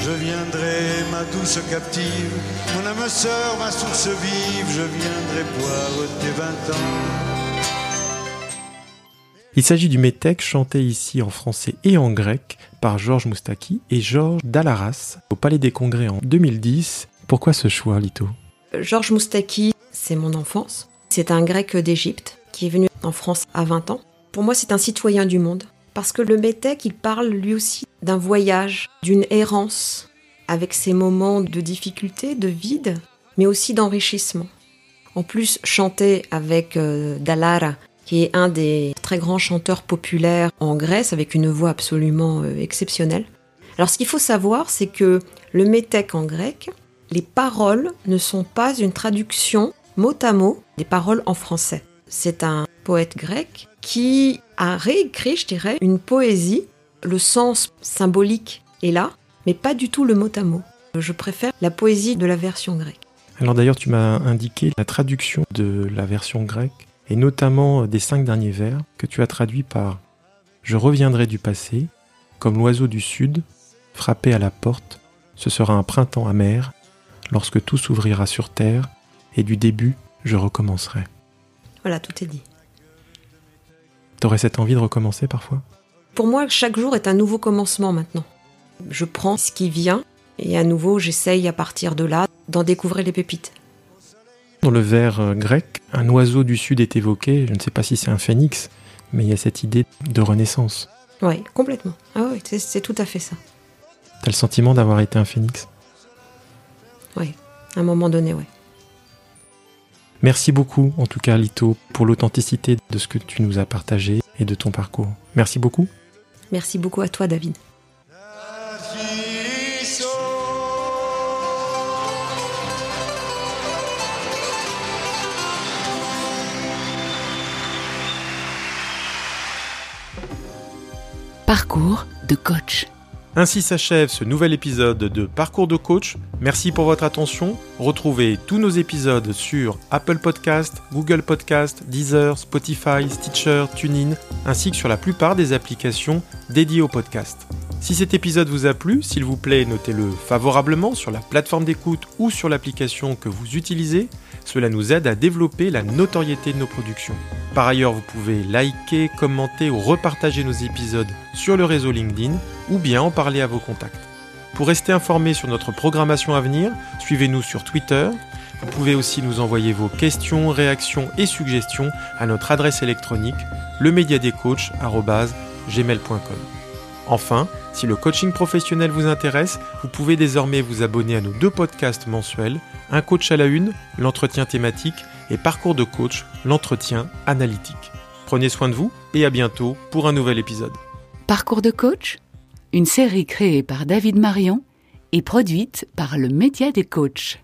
Je viendrai, ma douce captive, mon âme sœur, ma source vive, je viendrai boire tes vingt ans. Il s'agit du métèque chanté ici en français et en grec par Georges Moustaki et Georges Dallaras au Palais des Congrès en 2010. Pourquoi ce choix, Lito? Georges Moustaki, c'est mon enfance. C'est un grec d'Égypte qui est venu en France à 20 ans. Pour moi, c'est un citoyen du monde. Parce que le métèque, il parle lui aussi d'un voyage, d'une errance, avec ses moments de difficulté, de vide, mais aussi d'enrichissement. En plus, chanter avec euh, qui est un des très grands chanteurs populaires en Grèce, avec une voix absolument euh, exceptionnelle. Alors, ce qu'il faut savoir, c'est que le métèque en grec, les paroles ne sont pas une traduction mot à mot des paroles en français. C'est un poète grec qui a réécrit, je dirais, une poésie. Le sens symbolique est là, mais pas du tout le mot à mot. Je préfère la poésie de la version grecque. Alors d'ailleurs, tu m'as indiqué la traduction de la version grecque, et notamment des cinq derniers vers, que tu as traduits par Je reviendrai du passé, comme l'oiseau du sud, frappé à la porte, ce sera un printemps amer, lorsque tout s'ouvrira sur terre, et du début, je recommencerai. Voilà, tout est dit. T'aurais cette envie de recommencer parfois? Pour moi, chaque jour est un nouveau commencement maintenant. Je prends ce qui vient et à nouveau, j'essaye à partir de là d'en découvrir les pépites. Dans le vers euh, grec, un oiseau du sud est évoqué, je ne sais pas si c'est un phénix, mais il y a cette idée de renaissance. Oui, complètement. Ah oui, c'est tout à fait ça. T'as le sentiment d'avoir été un phénix? Oui, à un moment donné, oui. Merci beaucoup, en tout cas, Lito, pour l'authenticité de ce que tu nous as partagé et de ton parcours. Merci beaucoup. Merci beaucoup à toi, David. Parcours de coach. Ainsi s'achève ce nouvel épisode de Parcours de coach. Merci pour votre attention. Retrouvez tous nos épisodes sur Apple Podcast, Google Podcast, Deezer, Spotify, Stitcher, TuneIn, ainsi que sur la plupart des applications dédiées au podcast. Si cet épisode vous a plu, s'il vous plaît, notez-le favorablement sur la plateforme d'écoute ou sur l'application que vous utilisez. Cela nous aide à développer la notoriété de nos productions. Par ailleurs, vous pouvez liker, commenter ou repartager nos épisodes sur le réseau LinkedIn ou bien en parler à vos contacts. Pour rester informé sur notre programmation à venir, suivez-nous sur Twitter. Vous pouvez aussi nous envoyer vos questions, réactions et suggestions à notre adresse électronique lemediadescoach.gmail.com. Enfin, si le coaching professionnel vous intéresse, vous pouvez désormais vous abonner à nos deux podcasts mensuels, Un coach à la une, l'entretien thématique, et Parcours de coach, l'entretien analytique. Prenez soin de vous et à bientôt pour un nouvel épisode. Parcours de coach, une série créée par David Marion et produite par le Média des coachs.